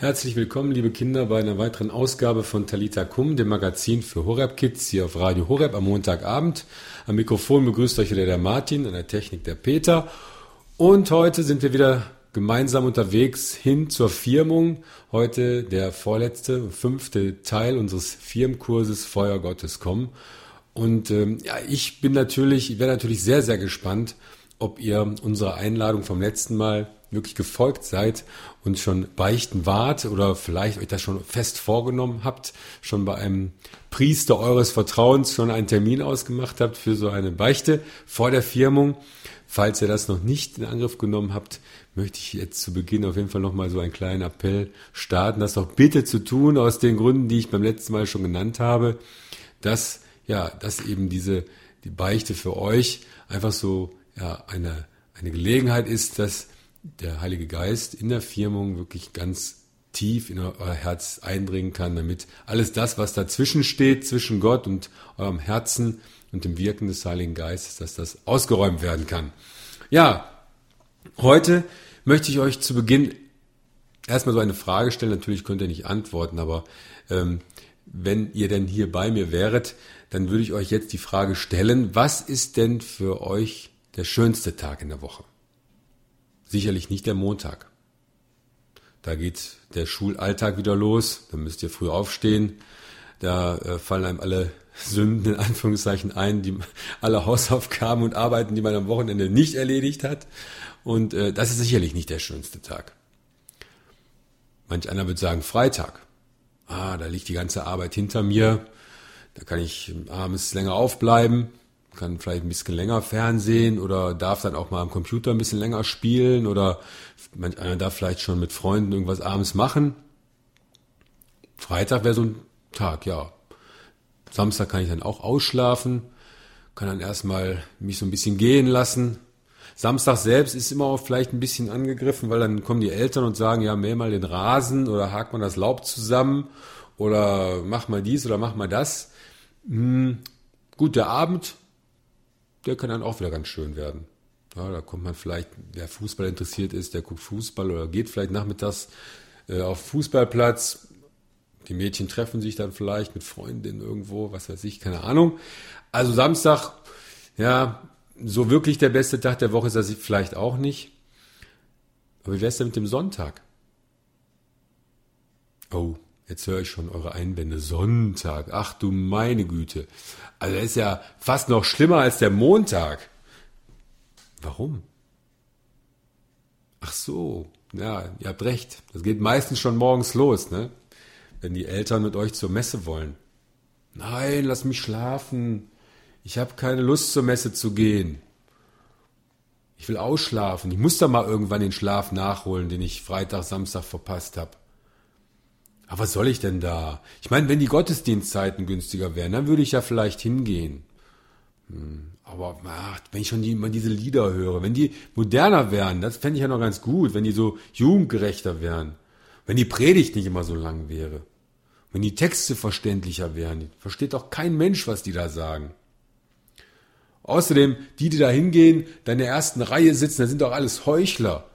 Herzlich willkommen, liebe Kinder, bei einer weiteren Ausgabe von Talita Kum, dem Magazin für Horeb Kids hier auf Radio Horeb am Montagabend. Am Mikrofon begrüßt euch wieder der Martin, an der Technik der Peter. Und heute sind wir wieder gemeinsam unterwegs hin zur Firmung. Heute der vorletzte, fünfte Teil unseres Firmkurses Feuer Gottes kommen. Und ähm, ja, ich bin natürlich, ich wäre natürlich sehr, sehr gespannt, ob ihr unserer Einladung vom letzten Mal wirklich gefolgt seid und schon beichten wart oder vielleicht euch das schon fest vorgenommen habt, schon bei einem Priester eures Vertrauens schon einen Termin ausgemacht habt für so eine Beichte vor der Firmung. Falls ihr das noch nicht in Angriff genommen habt, möchte ich jetzt zu Beginn auf jeden Fall nochmal so einen kleinen Appell starten, das doch bitte zu tun, aus den Gründen, die ich beim letzten Mal schon genannt habe, dass, ja, dass eben diese, die Beichte für euch einfach so, ja, eine, eine Gelegenheit ist, dass der Heilige Geist in der Firmung wirklich ganz tief in euer Herz eindringen kann, damit alles das, was dazwischen steht, zwischen Gott und eurem Herzen und dem Wirken des Heiligen Geistes, dass das ausgeräumt werden kann. Ja, heute möchte ich euch zu Beginn erstmal so eine Frage stellen. Natürlich könnt ihr nicht antworten, aber ähm, wenn ihr denn hier bei mir wäret, dann würde ich euch jetzt die Frage stellen, was ist denn für euch der schönste Tag in der Woche? Sicherlich nicht der Montag. Da geht der Schulalltag wieder los, da müsst ihr früh aufstehen, da äh, fallen einem alle Sünden in Anführungszeichen ein, die alle Hausaufgaben und Arbeiten, die man am Wochenende nicht erledigt hat. Und äh, das ist sicherlich nicht der schönste Tag. Manch einer wird sagen Freitag. Ah, da liegt die ganze Arbeit hinter mir. Da kann ich abends länger aufbleiben kann vielleicht ein bisschen länger Fernsehen oder darf dann auch mal am Computer ein bisschen länger spielen oder manch einer darf vielleicht schon mit Freunden irgendwas abends machen. Freitag wäre so ein Tag, ja. Samstag kann ich dann auch ausschlafen, kann dann erstmal mich so ein bisschen gehen lassen. Samstag selbst ist immer auch vielleicht ein bisschen angegriffen, weil dann kommen die Eltern und sagen, ja, mäh mal den Rasen oder hakt mal das Laub zusammen oder mach mal dies oder mach mal das. Hm, gut, der Abend der kann dann auch wieder ganz schön werden. Ja, da kommt man vielleicht, wer Fußball interessiert ist, der guckt Fußball oder geht vielleicht nachmittags äh, auf Fußballplatz. Die Mädchen treffen sich dann vielleicht mit Freundinnen irgendwo, was weiß ich, keine Ahnung. Also Samstag, ja, so wirklich der beste Tag der Woche ist das vielleicht auch nicht. Aber wie wäre es denn mit dem Sonntag? Oh, Jetzt höre ich schon eure Einwände. Sonntag. Ach du meine Güte. Also das ist ja fast noch schlimmer als der Montag. Warum? Ach so. Ja, ihr habt recht. Das geht meistens schon morgens los, ne? Wenn die Eltern mit euch zur Messe wollen. Nein, lass mich schlafen. Ich habe keine Lust zur Messe zu gehen. Ich will ausschlafen. Ich muss da mal irgendwann den Schlaf nachholen, den ich Freitag, Samstag verpasst habe. Aber was soll ich denn da? Ich meine, wenn die Gottesdienstzeiten günstiger wären, dann würde ich ja vielleicht hingehen. Hm, aber ach, wenn ich schon die, mal diese Lieder höre, wenn die moderner wären, das fände ich ja noch ganz gut, wenn die so jugendgerechter wären. Wenn die Predigt nicht immer so lang wäre. Wenn die Texte verständlicher wären. Versteht doch kein Mensch, was die da sagen. Außerdem, die, die da hingehen, da in der ersten Reihe sitzen, das sind doch alles Heuchler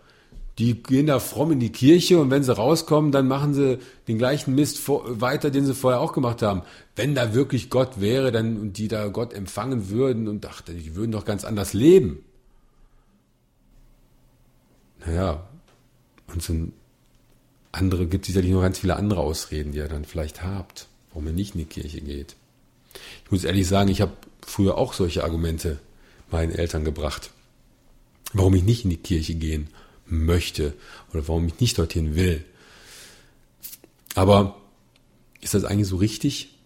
die gehen da fromm in die Kirche und wenn sie rauskommen, dann machen sie den gleichen Mist vor, weiter, den sie vorher auch gemacht haben. Wenn da wirklich Gott wäre, dann und die da Gott empfangen würden und dachte, die würden doch ganz anders leben. Naja, und so andere gibt sicherlich noch ganz viele andere Ausreden, die ihr dann vielleicht habt, warum ihr nicht in die Kirche geht. Ich muss ehrlich sagen, ich habe früher auch solche Argumente meinen Eltern gebracht, warum ich nicht in die Kirche gehen möchte oder warum ich nicht dorthin will. Aber ist das eigentlich so richtig?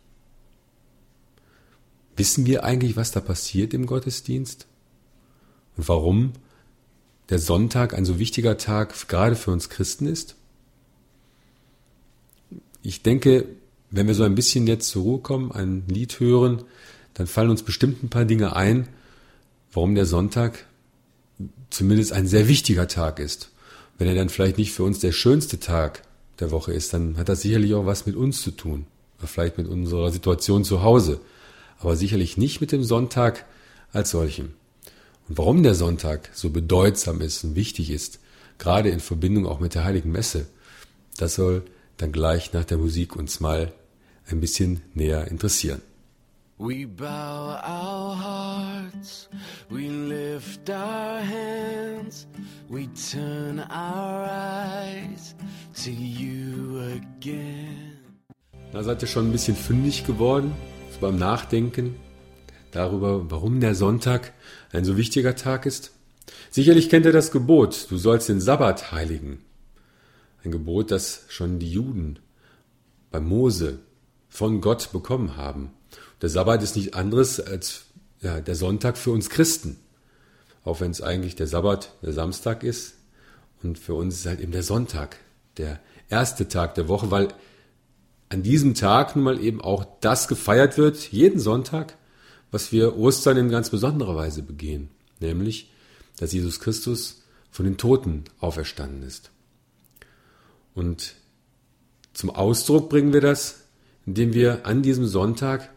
Wissen wir eigentlich, was da passiert im Gottesdienst? Und warum der Sonntag ein so wichtiger Tag gerade für uns Christen ist? Ich denke, wenn wir so ein bisschen jetzt zur Ruhe kommen, ein Lied hören, dann fallen uns bestimmt ein paar Dinge ein, warum der Sonntag zumindest ein sehr wichtiger Tag ist. Wenn er dann vielleicht nicht für uns der schönste Tag der Woche ist, dann hat das sicherlich auch was mit uns zu tun. Oder vielleicht mit unserer Situation zu Hause. Aber sicherlich nicht mit dem Sonntag als solchem. Und warum der Sonntag so bedeutsam ist und wichtig ist, gerade in Verbindung auch mit der Heiligen Messe, Das soll dann gleich nach der Musik uns mal ein bisschen näher interessieren. We bow our hearts, we lift our hands, we turn our eyes to you again. Da seid ihr schon ein bisschen fündig geworden, so beim Nachdenken darüber, warum der Sonntag ein so wichtiger Tag ist. Sicherlich kennt ihr das Gebot, du sollst den Sabbat heiligen. Ein Gebot, das schon die Juden bei Mose von Gott bekommen haben. Der Sabbat ist nicht anderes als ja, der Sonntag für uns Christen. Auch wenn es eigentlich der Sabbat der Samstag ist. Und für uns ist halt eben der Sonntag, der erste Tag der Woche, weil an diesem Tag nun mal eben auch das gefeiert wird, jeden Sonntag, was wir Ostern in ganz besonderer Weise begehen. Nämlich, dass Jesus Christus von den Toten auferstanden ist. Und zum Ausdruck bringen wir das, indem wir an diesem Sonntag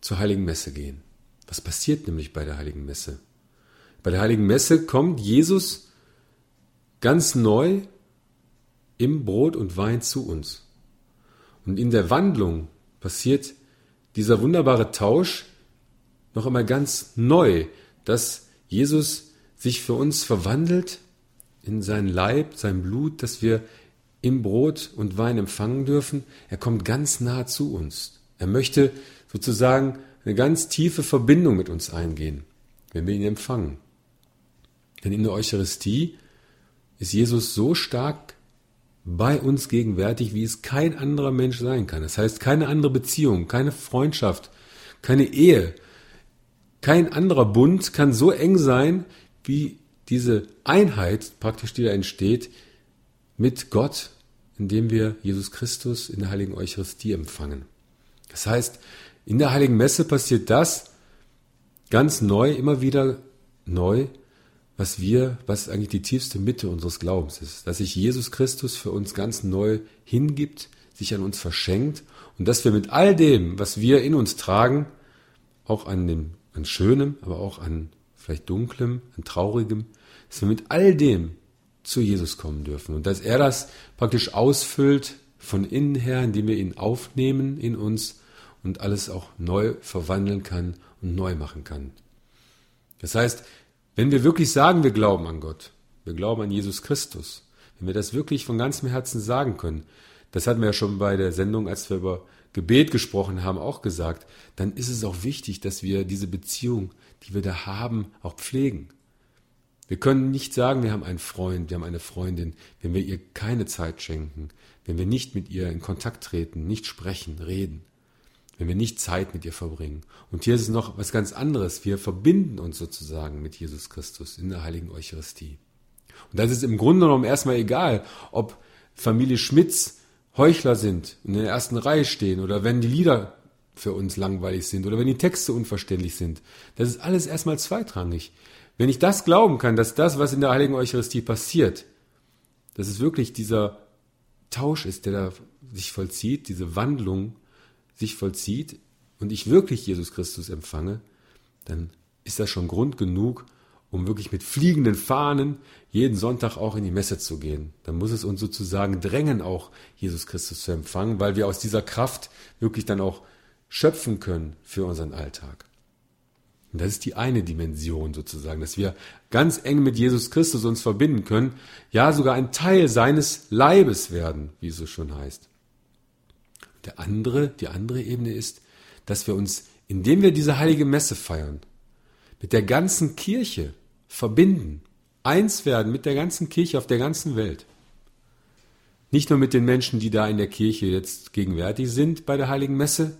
zur Heiligen Messe gehen. Was passiert nämlich bei der Heiligen Messe? Bei der Heiligen Messe kommt Jesus ganz neu im Brot und Wein zu uns. Und in der Wandlung passiert dieser wunderbare Tausch noch einmal ganz neu, dass Jesus sich für uns verwandelt in sein Leib, sein Blut, dass wir im Brot und Wein empfangen dürfen. Er kommt ganz nah zu uns. Er möchte sozusagen eine ganz tiefe Verbindung mit uns eingehen, wenn wir ihn empfangen. Denn in der Eucharistie ist Jesus so stark bei uns gegenwärtig, wie es kein anderer Mensch sein kann. Das heißt, keine andere Beziehung, keine Freundschaft, keine Ehe, kein anderer Bund kann so eng sein, wie diese Einheit praktisch, die da entsteht, mit Gott, indem wir Jesus Christus in der heiligen Eucharistie empfangen. Das heißt, in der heiligen Messe passiert das ganz neu, immer wieder neu, was wir, was eigentlich die tiefste Mitte unseres Glaubens ist, dass sich Jesus Christus für uns ganz neu hingibt, sich an uns verschenkt und dass wir mit all dem, was wir in uns tragen, auch an dem, an Schönem, aber auch an vielleicht Dunklem, an Traurigem, dass wir mit all dem zu Jesus kommen dürfen und dass er das praktisch ausfüllt von innen her, indem wir ihn aufnehmen in uns und alles auch neu verwandeln kann und neu machen kann. Das heißt, wenn wir wirklich sagen, wir glauben an Gott, wir glauben an Jesus Christus, wenn wir das wirklich von ganzem Herzen sagen können, das hatten wir ja schon bei der Sendung, als wir über Gebet gesprochen haben, auch gesagt, dann ist es auch wichtig, dass wir diese Beziehung, die wir da haben, auch pflegen. Wir können nicht sagen, wir haben einen Freund, wir haben eine Freundin, wenn wir ihr keine Zeit schenken, wenn wir nicht mit ihr in Kontakt treten, nicht sprechen, reden, wenn wir nicht Zeit mit ihr verbringen. Und hier ist es noch was ganz anderes. Wir verbinden uns sozusagen mit Jesus Christus in der heiligen Eucharistie. Und das ist im Grunde genommen erstmal egal, ob Familie Schmitz Heuchler sind in der ersten Reihe stehen oder wenn die Lieder für uns langweilig sind oder wenn die Texte unverständlich sind. Das ist alles erstmal zweitrangig. Wenn ich das glauben kann, dass das, was in der heiligen Eucharistie passiert, dass es wirklich dieser Tausch ist, der da sich vollzieht, diese Wandlung sich vollzieht und ich wirklich Jesus Christus empfange, dann ist das schon Grund genug, um wirklich mit fliegenden Fahnen jeden Sonntag auch in die Messe zu gehen. Dann muss es uns sozusagen drängen, auch Jesus Christus zu empfangen, weil wir aus dieser Kraft wirklich dann auch schöpfen können für unseren Alltag. Und das ist die eine Dimension sozusagen, dass wir ganz eng mit Jesus Christus uns verbinden können, ja sogar ein Teil seines Leibes werden, wie es so schon heißt. Der andere, die andere Ebene ist, dass wir uns, indem wir diese heilige Messe feiern, mit der ganzen Kirche verbinden, eins werden mit der ganzen Kirche auf der ganzen Welt. Nicht nur mit den Menschen, die da in der Kirche jetzt gegenwärtig sind bei der heiligen Messe,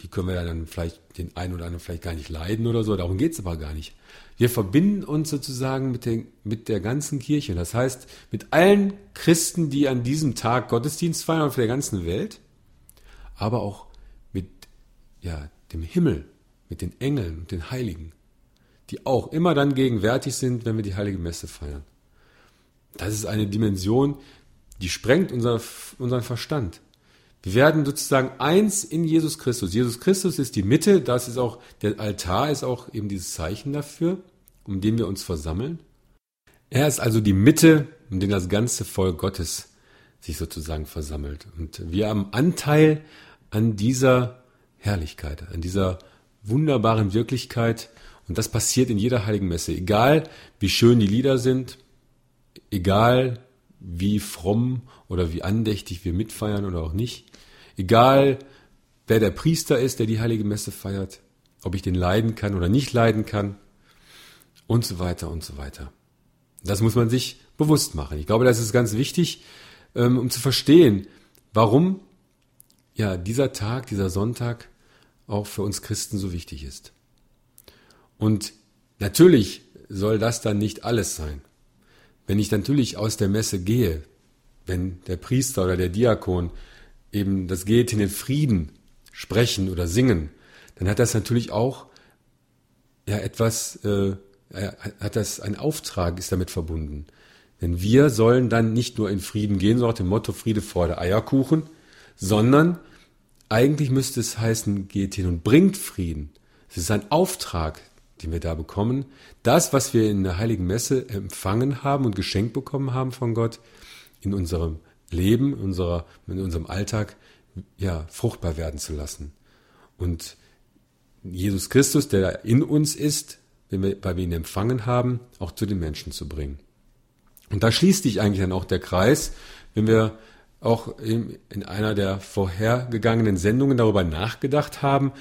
die können wir ja dann vielleicht den einen oder anderen vielleicht gar nicht leiden oder so, darum geht es aber gar nicht. Wir verbinden uns sozusagen mit, den, mit der ganzen Kirche. Das heißt, mit allen Christen, die an diesem Tag Gottesdienst feiern auf der ganzen Welt, aber auch mit ja, dem Himmel, mit den Engeln und den Heiligen, die auch immer dann gegenwärtig sind, wenn wir die heilige Messe feiern. Das ist eine Dimension, die sprengt unser, unseren Verstand. Wir werden sozusagen eins in Jesus Christus. Jesus Christus ist die Mitte, das ist auch, der Altar ist auch eben dieses Zeichen dafür, um den wir uns versammeln. Er ist also die Mitte, um den das ganze Volk Gottes sich sozusagen versammelt. Und wir haben Anteil an dieser Herrlichkeit, an dieser wunderbaren Wirklichkeit. Und das passiert in jeder heiligen Messe. Egal, wie schön die Lieder sind, egal, wie fromm oder wie andächtig wir mitfeiern oder auch nicht, egal, wer der Priester ist, der die heilige Messe feiert, ob ich den leiden kann oder nicht leiden kann und so weiter und so weiter. Das muss man sich bewusst machen. Ich glaube, das ist ganz wichtig, ähm, um zu verstehen, warum ja dieser Tag, dieser Sonntag auch für uns Christen so wichtig ist. Und natürlich soll das dann nicht alles sein. Wenn ich natürlich aus der Messe gehe, wenn der Priester oder der Diakon eben das geht in den Frieden sprechen oder singen, dann hat das natürlich auch ja etwas, äh, hat das ein Auftrag ist damit verbunden. Denn wir sollen dann nicht nur in Frieden gehen, so nach dem Motto Friede vor der Eierkuchen, sondern eigentlich müsste es heißen, geht hin und bringt Frieden. Es ist ein Auftrag, den wir da bekommen. Das, was wir in der Heiligen Messe empfangen haben und geschenkt bekommen haben von Gott, in unserem Leben, in, unserer, in unserem Alltag, ja, fruchtbar werden zu lassen. Und Jesus Christus, der in uns ist, weil wir ihn empfangen haben, auch zu den Menschen zu bringen. Und da schließt sich eigentlich dann auch der Kreis, wenn wir auch in, in einer der vorhergegangenen Sendungen darüber nachgedacht haben,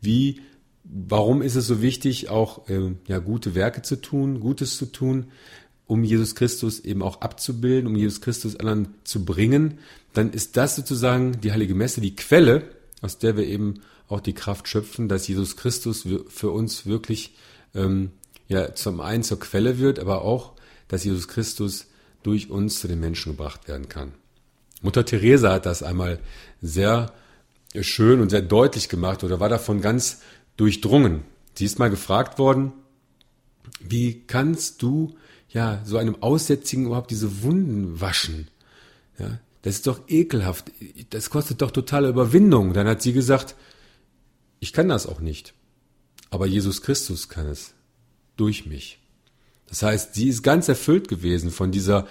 wie, warum ist es so wichtig, auch äh, ja, gute Werke zu tun, Gutes zu tun, um Jesus Christus eben auch abzubilden, um Jesus Christus anderen zu bringen, dann ist das sozusagen die Heilige Messe, die Quelle, aus der wir eben auch die Kraft schöpfen, dass Jesus Christus für uns wirklich ähm, ja zum einen zur Quelle wird, aber auch, dass Jesus Christus durch uns zu den Menschen gebracht werden kann. Mutter Teresa hat das einmal sehr schön und sehr deutlich gemacht oder war davon ganz durchdrungen. Sie ist mal gefragt worden, wie kannst du ja so einem Aussätzigen überhaupt diese Wunden waschen? Ja, das ist doch ekelhaft. Das kostet doch totale Überwindung. Dann hat sie gesagt, ich kann das auch nicht. Aber Jesus Christus kann es. Durch mich. Das heißt, sie ist ganz erfüllt gewesen von dieser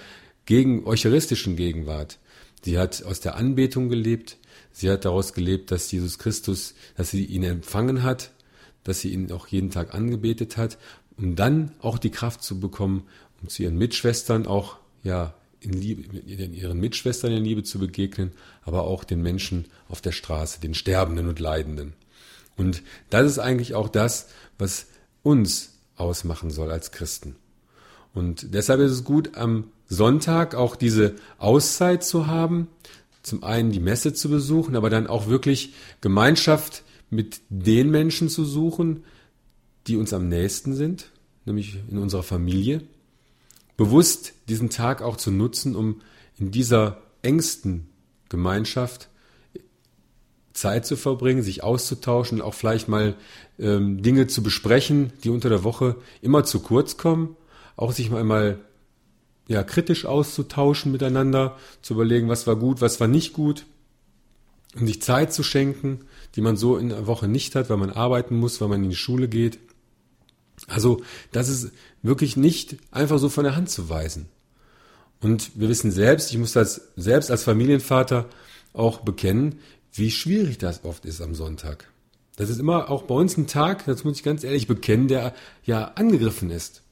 gegen, eucharistischen Gegenwart. Sie hat aus der Anbetung gelebt. Sie hat daraus gelebt, dass Jesus Christus, dass sie ihn empfangen hat, dass sie ihn auch jeden Tag angebetet hat, um dann auch die Kraft zu bekommen, um zu ihren Mitschwestern auch, ja, in Liebe, ihren Mitschwestern in Liebe zu begegnen, aber auch den Menschen auf der Straße, den Sterbenden und Leidenden. Und das ist eigentlich auch das, was uns ausmachen soll als Christen. Und deshalb ist es gut, am Sonntag auch diese Auszeit zu haben, zum einen die Messe zu besuchen, aber dann auch wirklich Gemeinschaft mit den Menschen zu suchen, die uns am nächsten sind, nämlich in unserer Familie. Bewusst diesen Tag auch zu nutzen, um in dieser engsten Gemeinschaft Zeit zu verbringen, sich auszutauschen, auch vielleicht mal ähm, Dinge zu besprechen, die unter der Woche immer zu kurz kommen, auch sich mal einmal ja, kritisch auszutauschen miteinander, zu überlegen, was war gut, was war nicht gut, um sich Zeit zu schenken, die man so in der Woche nicht hat, weil man arbeiten muss, weil man in die Schule geht. Also, das ist wirklich nicht einfach so von der Hand zu weisen. Und wir wissen selbst, ich muss das selbst als Familienvater auch bekennen, wie schwierig das oft ist am Sonntag. Das ist immer auch bei uns ein Tag, das muss ich ganz ehrlich bekennen, der ja angegriffen ist.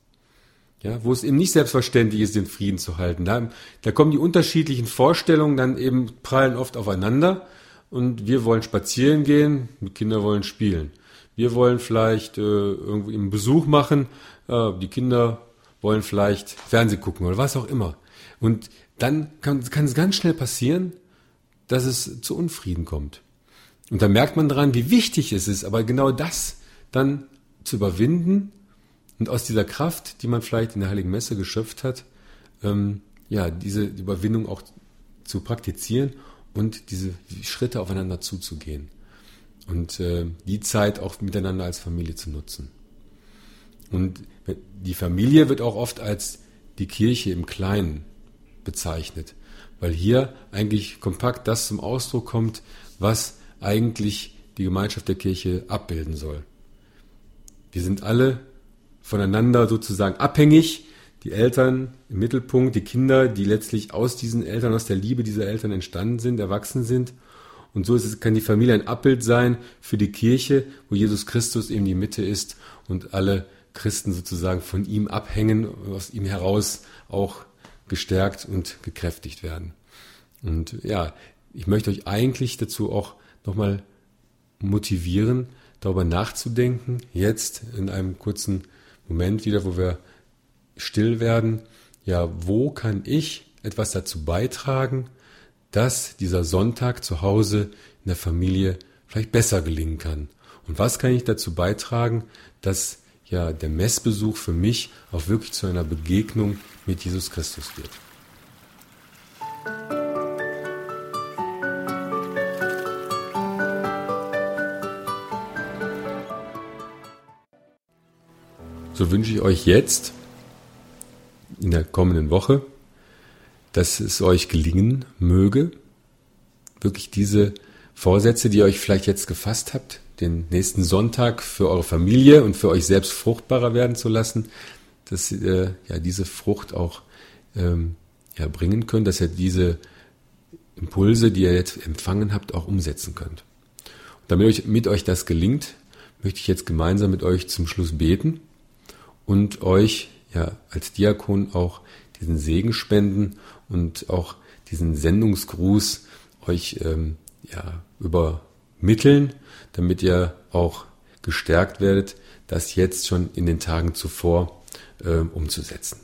Ja, wo es eben nicht selbstverständlich ist, den Frieden zu halten. Da, da kommen die unterschiedlichen Vorstellungen dann eben prallen oft aufeinander und wir wollen spazieren gehen, die Kinder wollen spielen. Wir wollen vielleicht äh, irgendwie einen Besuch machen, äh, die Kinder wollen vielleicht Fernseh gucken oder was auch immer. Und dann kann, kann es ganz schnell passieren, dass es zu Unfrieden kommt. Und da merkt man daran, wie wichtig es ist, aber genau das dann zu überwinden und aus dieser Kraft, die man vielleicht in der Heiligen Messe geschöpft hat, ähm, ja, diese Überwindung auch zu praktizieren und diese Schritte aufeinander zuzugehen. Und äh, die Zeit auch miteinander als Familie zu nutzen. Und die Familie wird auch oft als die Kirche im Kleinen bezeichnet weil hier eigentlich kompakt das zum Ausdruck kommt, was eigentlich die Gemeinschaft der Kirche abbilden soll. Wir sind alle voneinander sozusagen abhängig. die Eltern im Mittelpunkt, die Kinder, die letztlich aus diesen Eltern, aus der Liebe dieser Eltern entstanden sind, erwachsen sind. Und so es, kann die Familie ein Abbild sein für die Kirche, wo Jesus Christus eben die Mitte ist und alle Christen sozusagen von ihm abhängen, aus ihm heraus auch gestärkt und gekräftigt werden. Und ja, ich möchte euch eigentlich dazu auch nochmal motivieren, darüber nachzudenken, jetzt in einem kurzen Moment wieder, wo wir still werden, ja, wo kann ich etwas dazu beitragen, dass dieser Sonntag zu Hause in der Familie vielleicht besser gelingen kann? Und was kann ich dazu beitragen, dass ja der Messbesuch für mich auch wirklich zu einer Begegnung mit Jesus Christus wird? So wünsche ich euch jetzt in der kommenden Woche, dass es euch gelingen möge, wirklich diese Vorsätze, die ihr euch vielleicht jetzt gefasst habt, den nächsten Sonntag für eure Familie und für euch selbst fruchtbarer werden zu lassen, dass ihr ja diese Frucht auch ähm, ja, bringen könnt, dass ihr diese Impulse, die ihr jetzt empfangen habt, auch umsetzen könnt. Und damit euch, mit euch das gelingt, möchte ich jetzt gemeinsam mit euch zum Schluss beten und euch ja als Diakon auch diesen Segen spenden und auch diesen Sendungsgruß euch ähm, ja übermitteln, damit ihr auch gestärkt werdet, das jetzt schon in den Tagen zuvor äh, umzusetzen.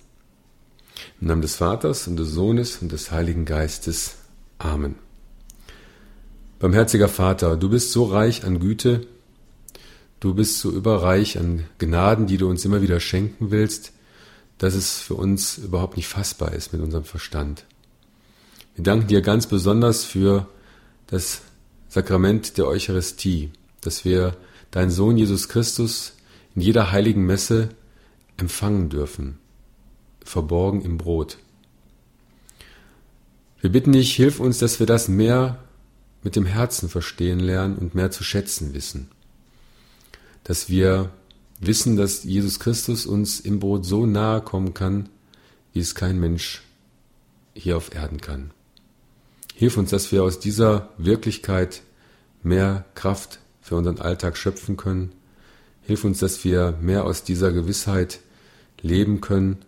Im Namen des Vaters und des Sohnes und des Heiligen Geistes. Amen. Barmherziger Vater, du bist so reich an Güte, Du bist so überreich an Gnaden, die du uns immer wieder schenken willst, dass es für uns überhaupt nicht fassbar ist mit unserem Verstand. Wir danken dir ganz besonders für das Sakrament der Eucharistie, dass wir deinen Sohn Jesus Christus in jeder heiligen Messe empfangen dürfen, verborgen im Brot. Wir bitten dich, hilf uns, dass wir das mehr mit dem Herzen verstehen lernen und mehr zu schätzen wissen dass wir wissen, dass Jesus Christus uns im Brot so nahe kommen kann, wie es kein Mensch hier auf Erden kann. Hilf uns, dass wir aus dieser Wirklichkeit mehr Kraft für unseren Alltag schöpfen können. Hilf uns, dass wir mehr aus dieser Gewissheit leben können.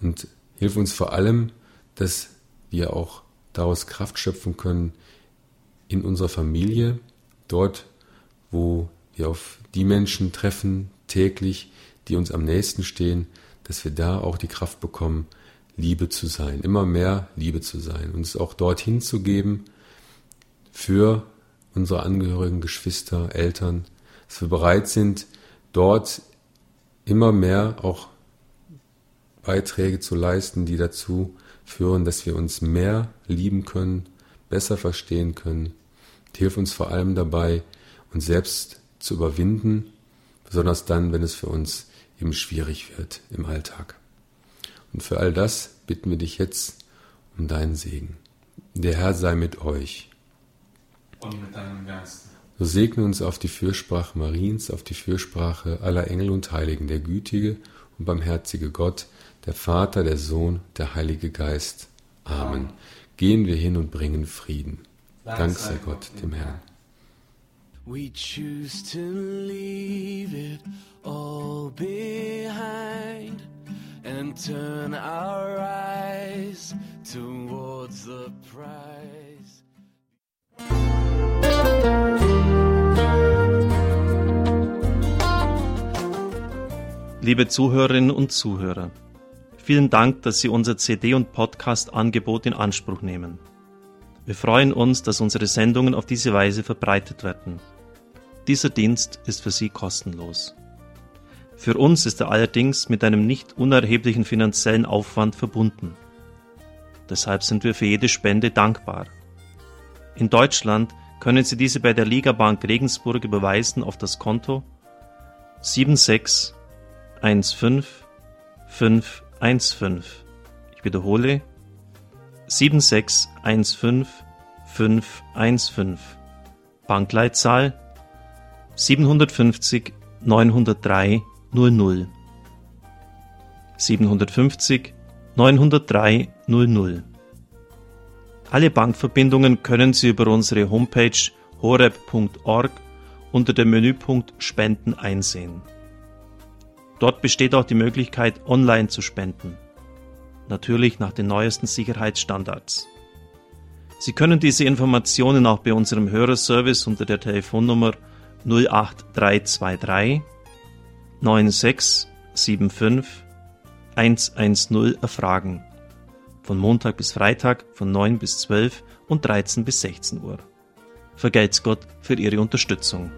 Und hilf uns vor allem, dass wir auch daraus Kraft schöpfen können in unserer Familie, dort, wo wir auf die Menschen treffen täglich, die uns am nächsten stehen, dass wir da auch die Kraft bekommen, Liebe zu sein, immer mehr Liebe zu sein, uns auch dorthin zu geben für unsere Angehörigen, Geschwister, Eltern, dass wir bereit sind, dort immer mehr auch Beiträge zu leisten, die dazu führen, dass wir uns mehr lieben können, besser verstehen können. Hilf uns vor allem dabei, uns selbst zu überwinden, besonders dann, wenn es für uns eben schwierig wird im Alltag. Und für all das bitten wir dich jetzt um deinen Segen. Der Herr sei mit euch. Und mit deinem Geist. So segne uns auf die Fürsprache Mariens, auf die Fürsprache aller Engel und Heiligen, der gütige und barmherzige Gott, der Vater, der Sohn, der Heilige Geist. Amen. Amen. Gehen wir hin und bringen Frieden. Dank sei Gott, dem Herrn. We choose to leave it all behind and turn our eyes towards the prize. Liebe Zuhörerinnen und Zuhörer, vielen Dank, dass Sie unser CD- und Podcast-Angebot in Anspruch nehmen. Wir freuen uns, dass unsere Sendungen auf diese Weise verbreitet werden. Dieser Dienst ist für Sie kostenlos. Für uns ist er allerdings mit einem nicht unerheblichen finanziellen Aufwand verbunden. Deshalb sind wir für jede Spende dankbar. In Deutschland können Sie diese bei der Liga Bank Regensburg überweisen auf das Konto 7615515. Ich wiederhole 7615515. Bankleitzahl 750 903 00. 750 903 00. Alle Bankverbindungen können Sie über unsere Homepage horeb.org unter dem Menüpunkt Spenden einsehen. Dort besteht auch die Möglichkeit, online zu spenden. Natürlich nach den neuesten Sicherheitsstandards. Sie können diese Informationen auch bei unserem Hörerservice unter der Telefonnummer 08323 9675 110 erfragen. Von Montag bis Freitag von 9 bis 12 und 13 bis 16 Uhr. Vergelt's Gott für Ihre Unterstützung.